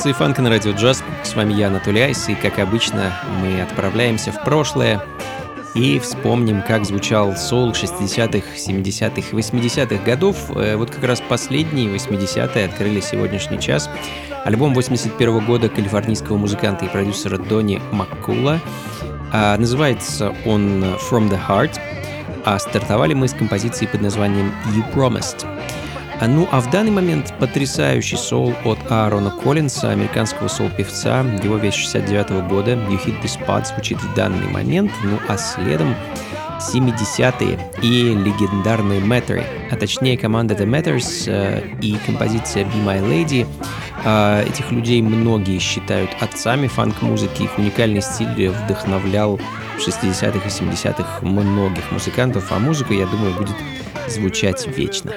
Функции фанка на радио джаз. С вами я, Анатолий Айс, и, как обычно, мы отправляемся в прошлое и вспомним, как звучал соул 60-х, 70-х, 80-х годов. Э, вот как раз последние 80-е открыли сегодняшний час. Альбом 81 -го года калифорнийского музыканта и продюсера Дони Маккула. А, называется он «From the Heart», а стартовали мы с композиции под названием «You Promised». А, ну а в данный момент потрясающий соул от Аарона Коллинса, американского соул-певца. Его вещь 69 -го года «You Hit the Spot» звучит в данный момент. Ну а следом 70-е и легендарные Matter, а точнее команда The Matters э, и композиция Be My Lady. Э, этих людей многие считают отцами фанк-музыки, их уникальный стиль вдохновлял 60-х и 70-х многих музыкантов, а музыка, я думаю, будет звучать вечно.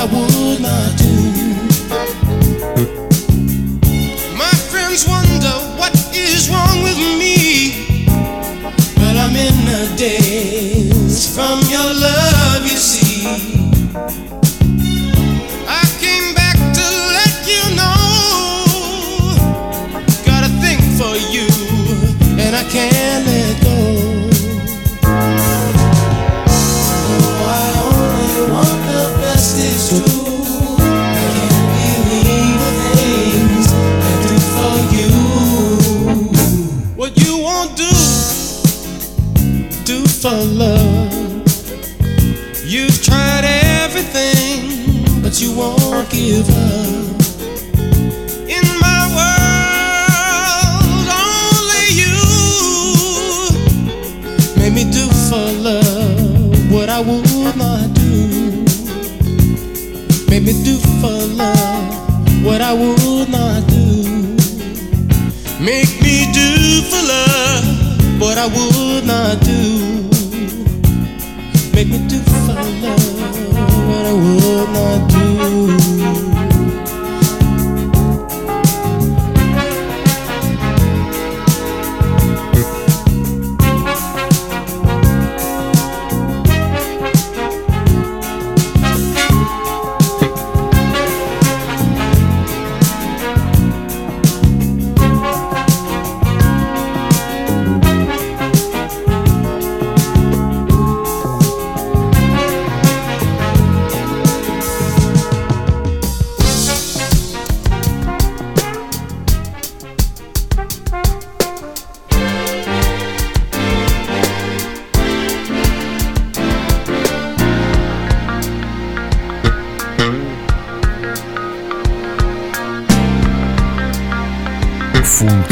I would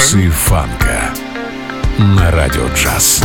Функции фанка на радио джаз.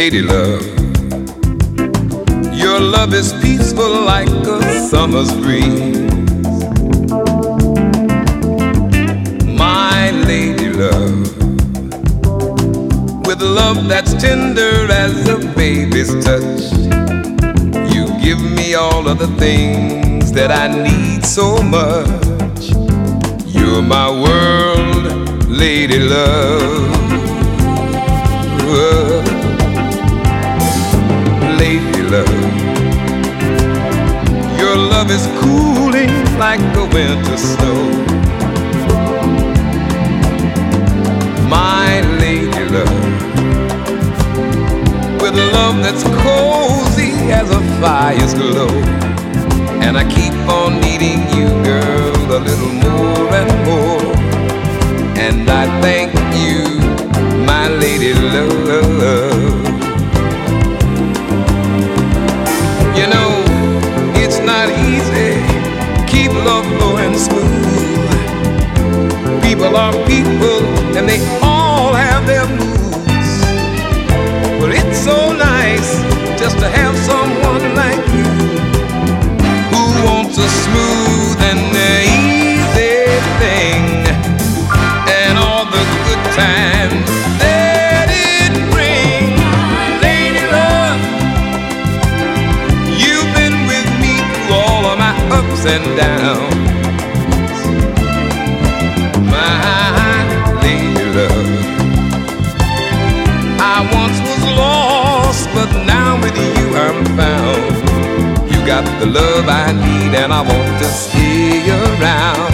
Lady love. Your love is peaceful like a summer's breeze. My lady love, with love that's tender as a baby's touch. You give me all of the things that I need so much. You're my world, lady love. Love is cooling like the winter snow. My lady love. With love that's cozy as a fire's glow. And I keep on needing you, girl, a little more and more. And I thank you, my lady love. Smooth. People are people, and they all have their moods. But it's so nice just to have someone like you who wants a smooth and easy thing, and all the good times that it brings. Lady love, you've been with me through all of my ups and downs. But now with you I'm found. You got the love I need, and I want to stay around.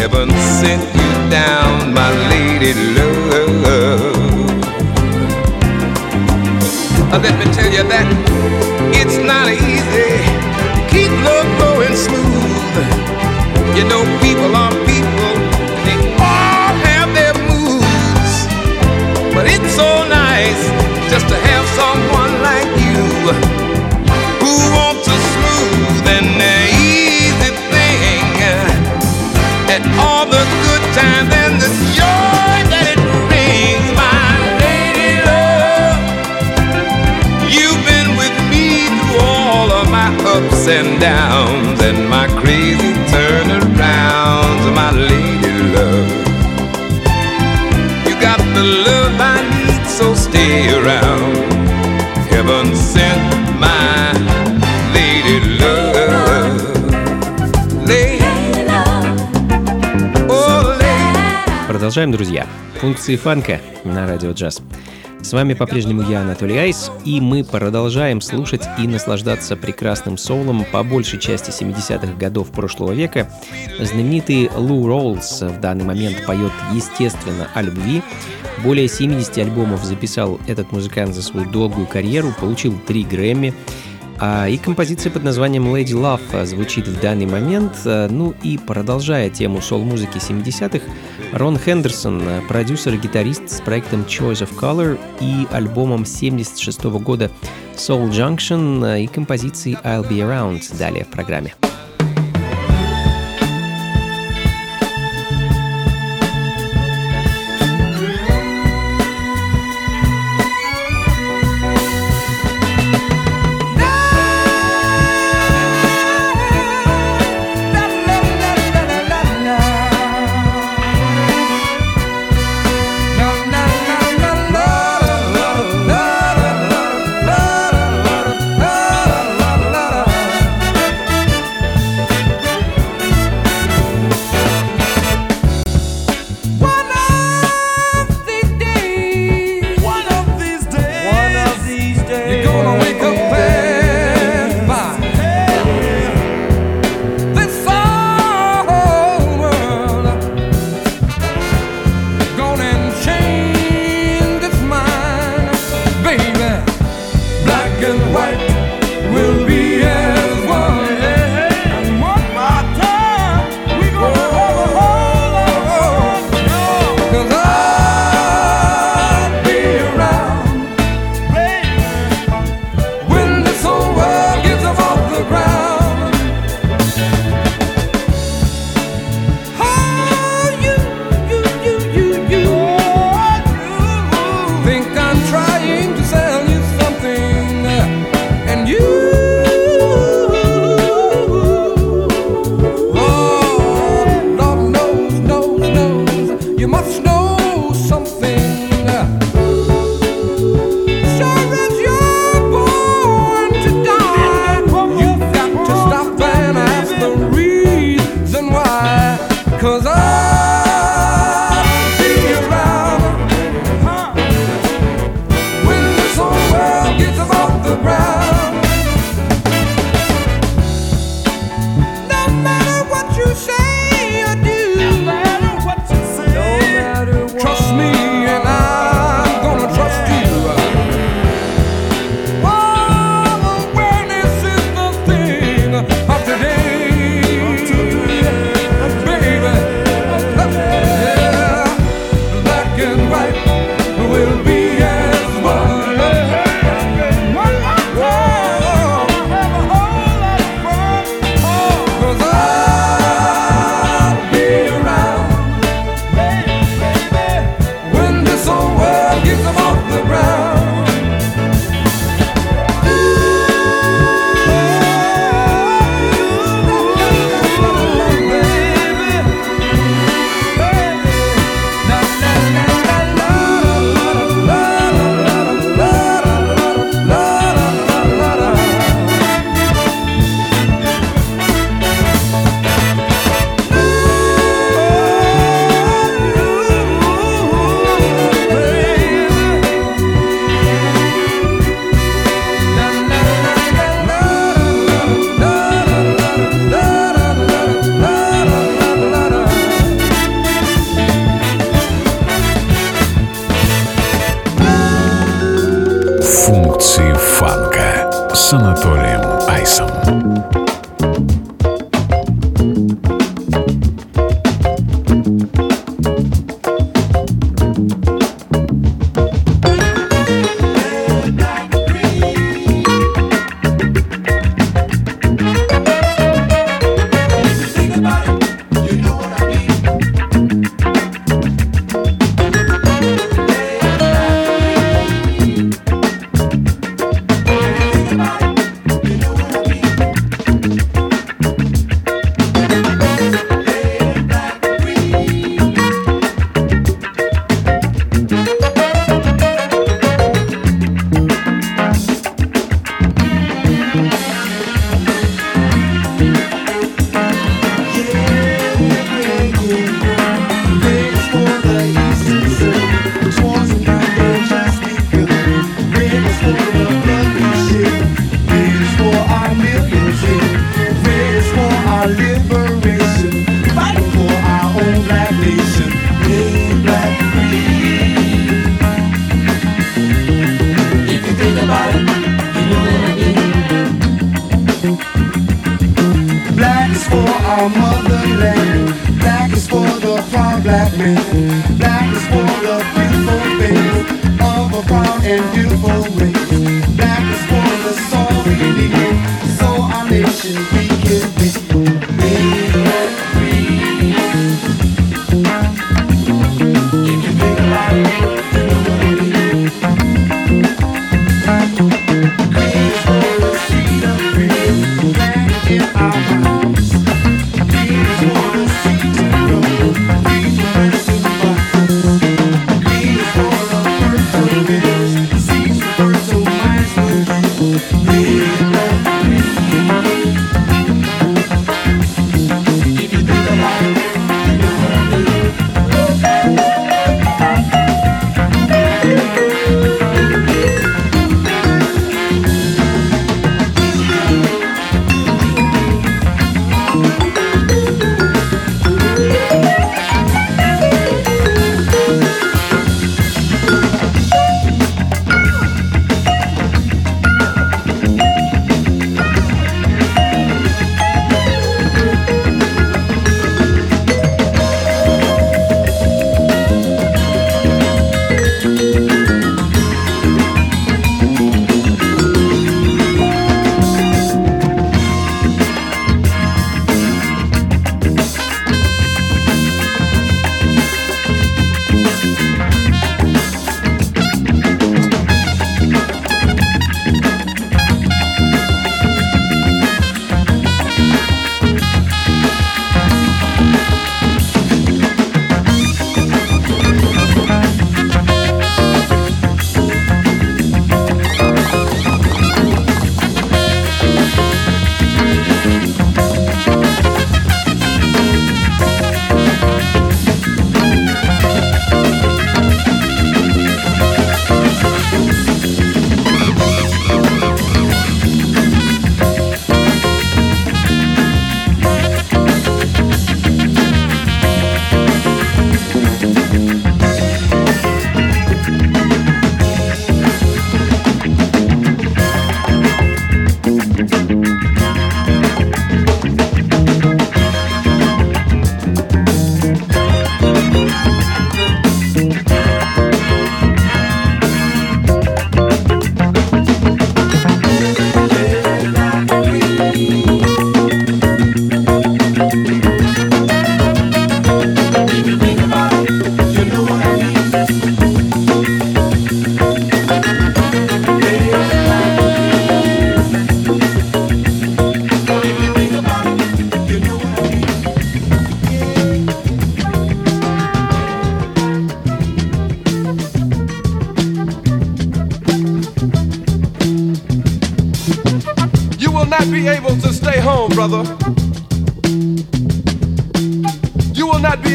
Heaven sent you down, my lady love. Let me tell you that it's not easy. Keep love going smooth. You know, people are people, they all have their moods. But it's so nice who wants a smooth and easy thing. And all the good times and the joy that it brings, my lady love. You've been with me through all of my ups and downs and my crazy turnarounds, my lady love. You got the love I need, so stay around. Продолжаем, друзья. Функции фанка на радио джаз. С вами по-прежнему я, Анатолий Айс, и мы продолжаем слушать и наслаждаться прекрасным соулом по большей части 70-х годов прошлого века. Знаменитый Лу Роллс в данный момент поет, естественно, о любви. Более 70 альбомов записал этот музыкант за свою долгую карьеру, получил 3 Грэмми. А, и композиция под названием Lady Love а, звучит в данный момент. А, Ну и продолжая тему сол-музыки 70-х, Рон Хендерсон, а, продюсер и гитарист с проектом Choice of Color и альбомом 76 года Soul Junction и композицией I'll Be Around далее в программе.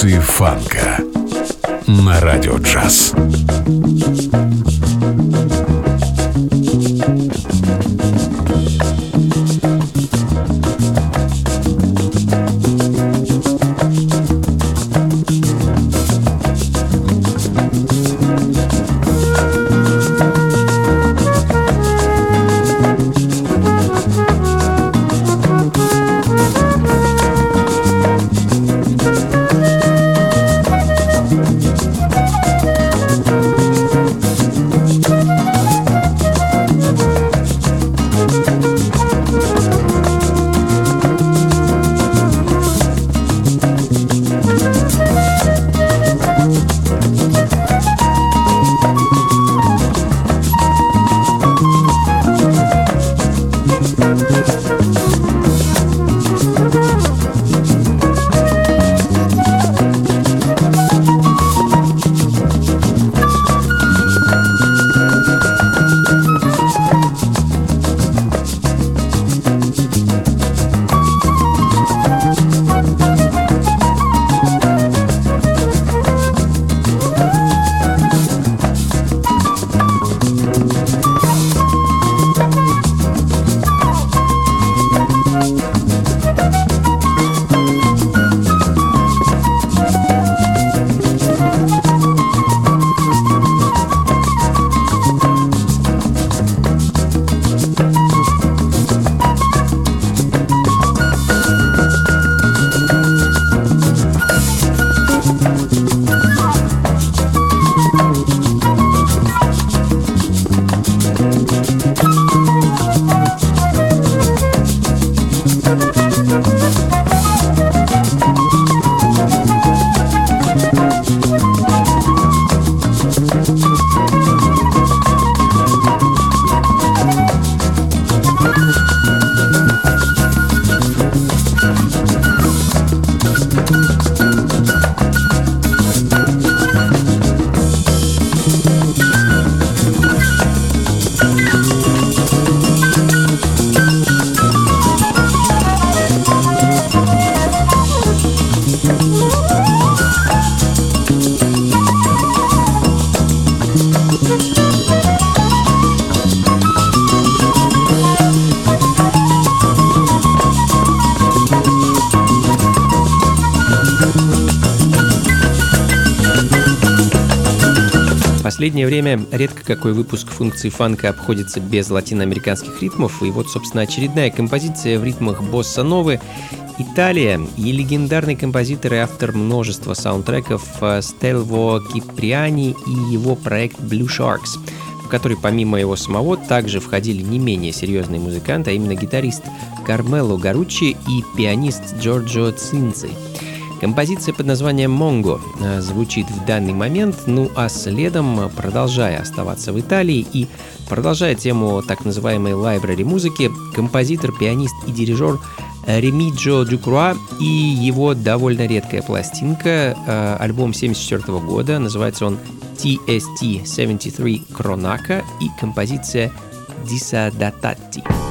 Функции фанка на радио джаз. Последнее время редко какой выпуск функции фанка обходится без латиноамериканских ритмов, и вот, собственно, очередная композиция в ритмах босса-новы Италия и легендарный композитор и автор множества саундтреков э, Стелво Киприани и его проект Blue Sharks, в который помимо его самого также входили не менее серьезные музыканты, а именно гитарист Кармело Гаруччи и пианист Джорджо Цинци. Композиция под названием «Монго» э, звучит в данный момент, ну а следом, продолжая оставаться в Италии и продолжая тему так называемой лайбрари музыки, композитор, пианист и дирижер Ремиджо Дюкруа и его довольно редкая пластинка, э, альбом 74 года, называется он TST-73 Кронака и композиция feeling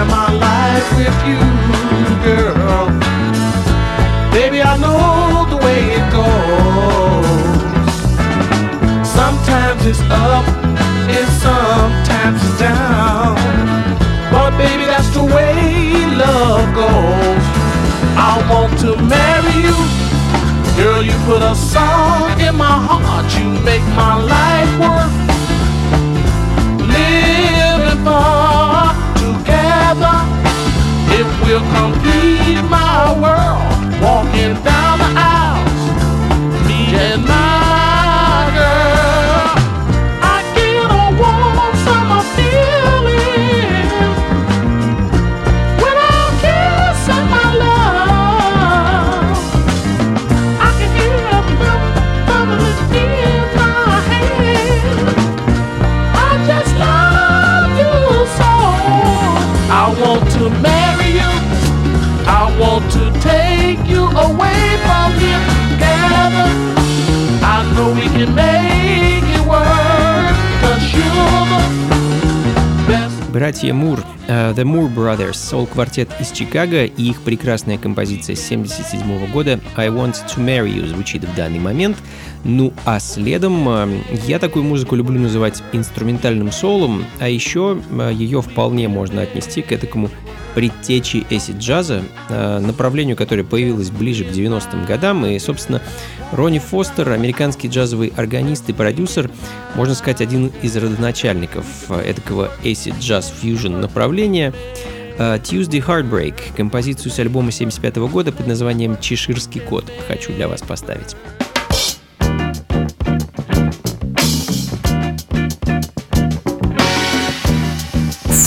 share my life with you, girl. Baby, I know the way it goes. Sometimes it's up and sometimes it's down. But baby, that's the way love goes. I want to marry you. Girl, you put a song in my heart. You make my life worth It will complete my world. Walking down the aisles, me and my Братья Мур, э, The Moore Brothers, сол-квартет из Чикаго и их прекрасная композиция с 1977 года I Want to Marry You звучит в данный момент. Ну а следом э, я такую музыку люблю называть инструментальным солом, а еще э, ее вполне можно отнести к этому предтечи эсид-джаза, э, направлению, которое появилось ближе к 90-м годам. И, собственно, Ронни Фостер, американский джазовый органист и продюсер, можно сказать, один из родоначальников э, этакого acid-jazz fusion направления. Э, Tuesday Heartbreak, композицию с альбома 75 года под названием «Чеширский кот» хочу для вас поставить.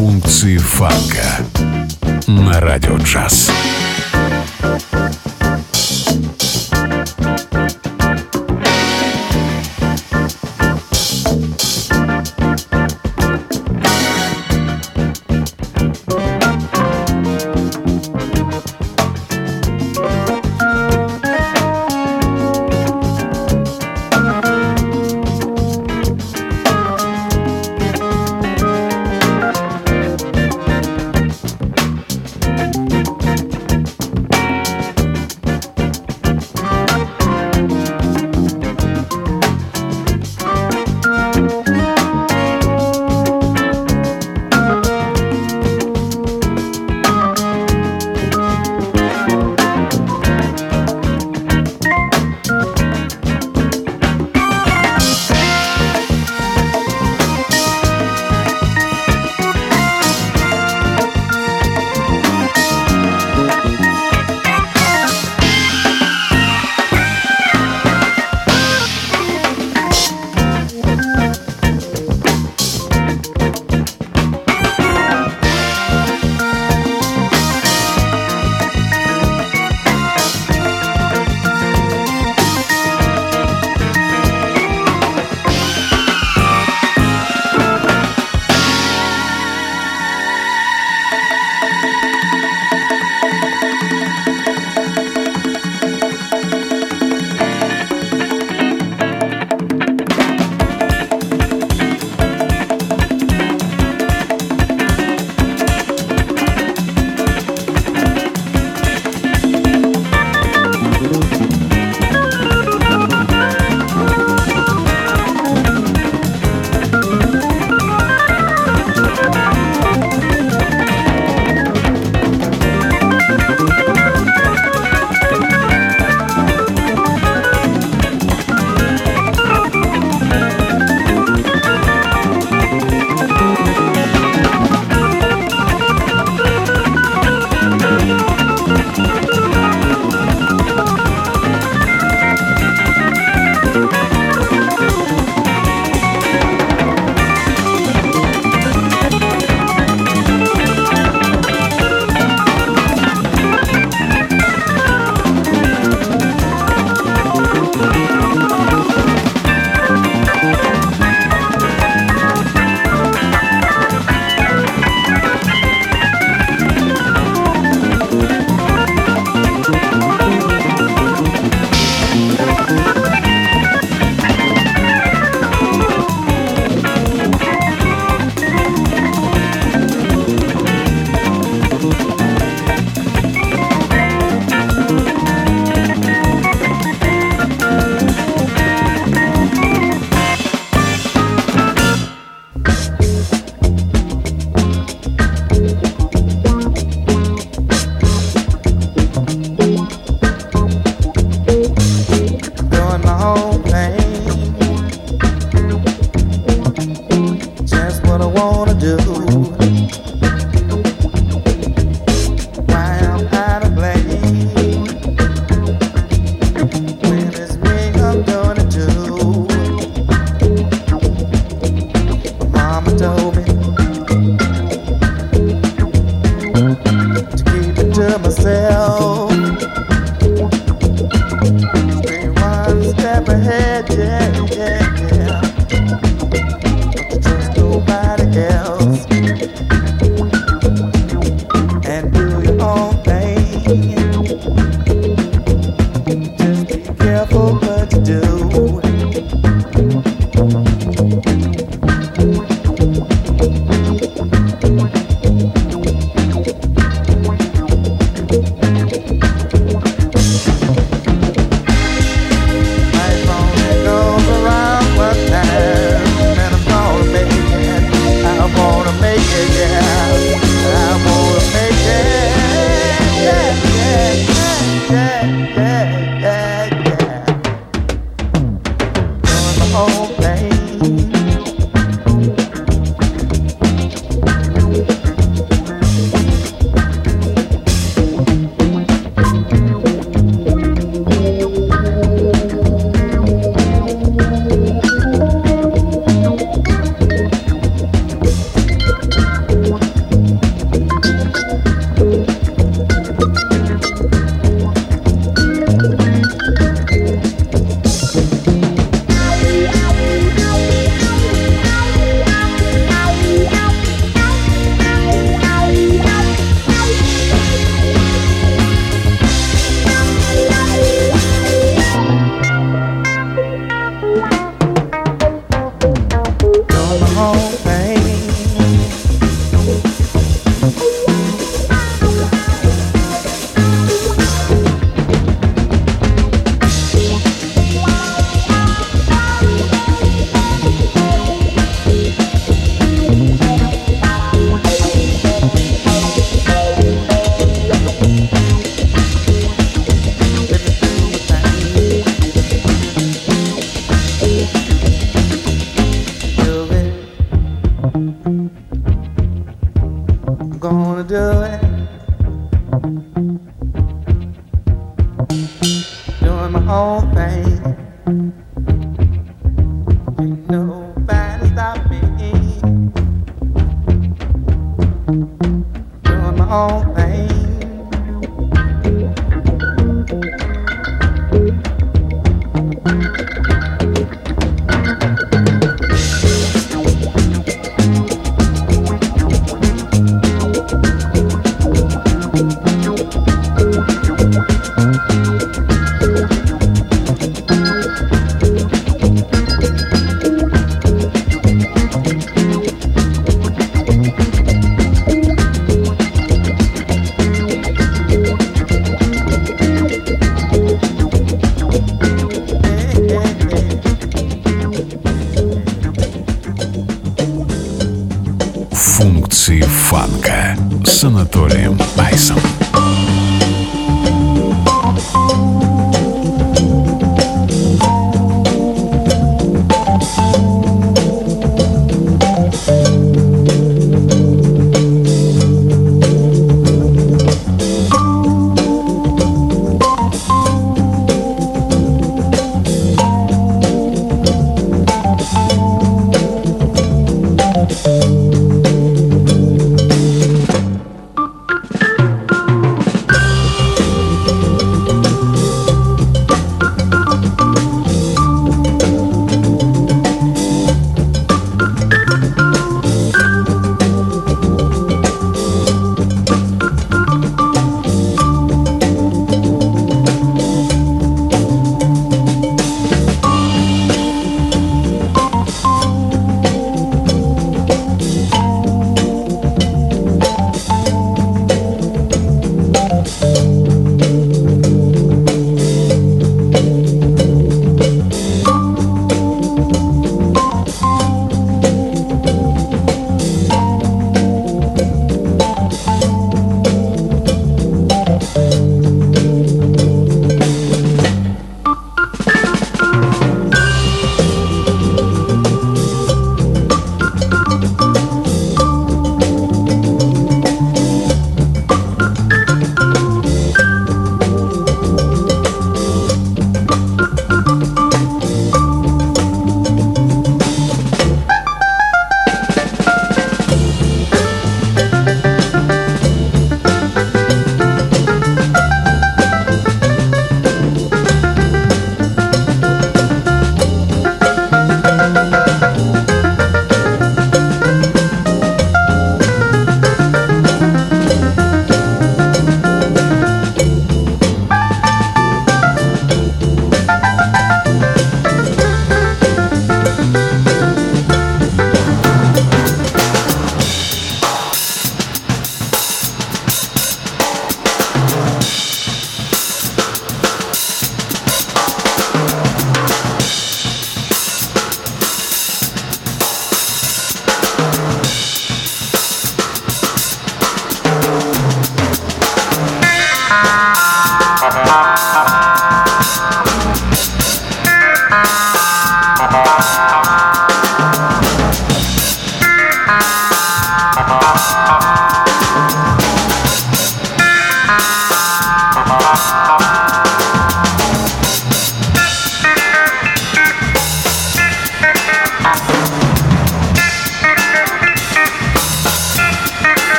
Функции фанка на радио джаз.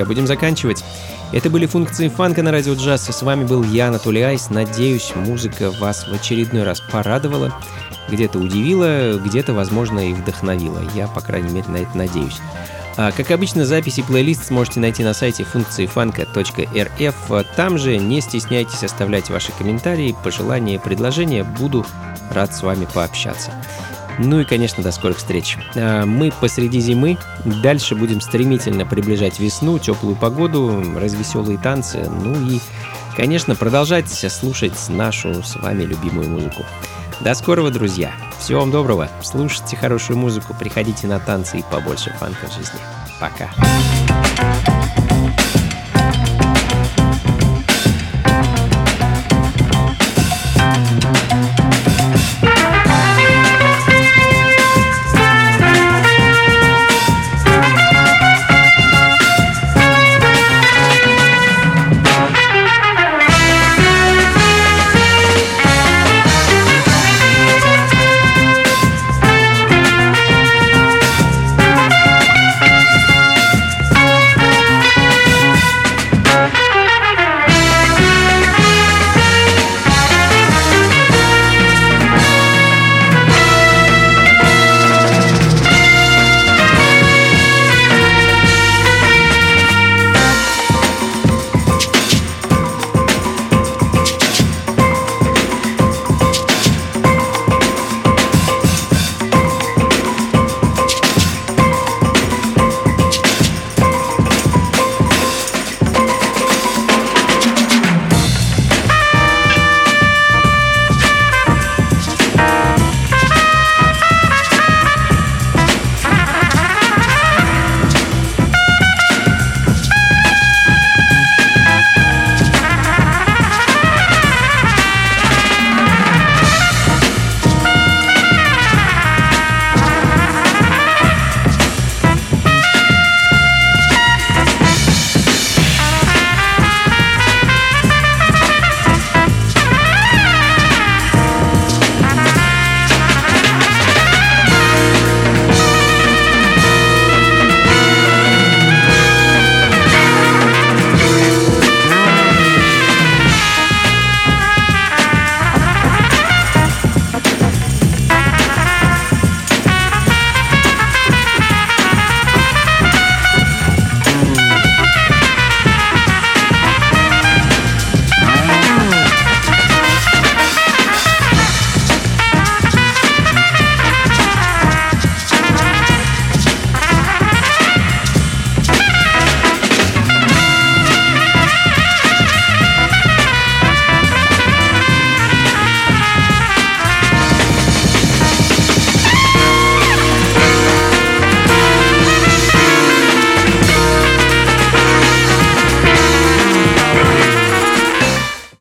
Друзья, будем заканчивать. Это были функции фанка на радио джаз. С вами был я, Анатолий Айс. Надеюсь, музыка вас в очередной раз порадовала, где-то удивила, где-то, возможно, и вдохновила. Я, по крайней мере, на это надеюсь. А, как обычно, записи плейлист сможете найти на сайте функции фанка.рф. Там же не стесняйтесь оставлять ваши комментарии, пожелания, предложения. Буду рад с вами пообщаться. Ну и, конечно, до скорых встреч. А, Мы посреди зимы, дальше будем стремительно приближать весну, теплую погоду, развеселые танцы, ну и, конечно, продолжать слушать нашу с вами любимую музыку. До скорого, друзья. Всего вам доброго. Слушайте хорошую музыку, приходите на танцы и побольше фанка в жизни. Пока.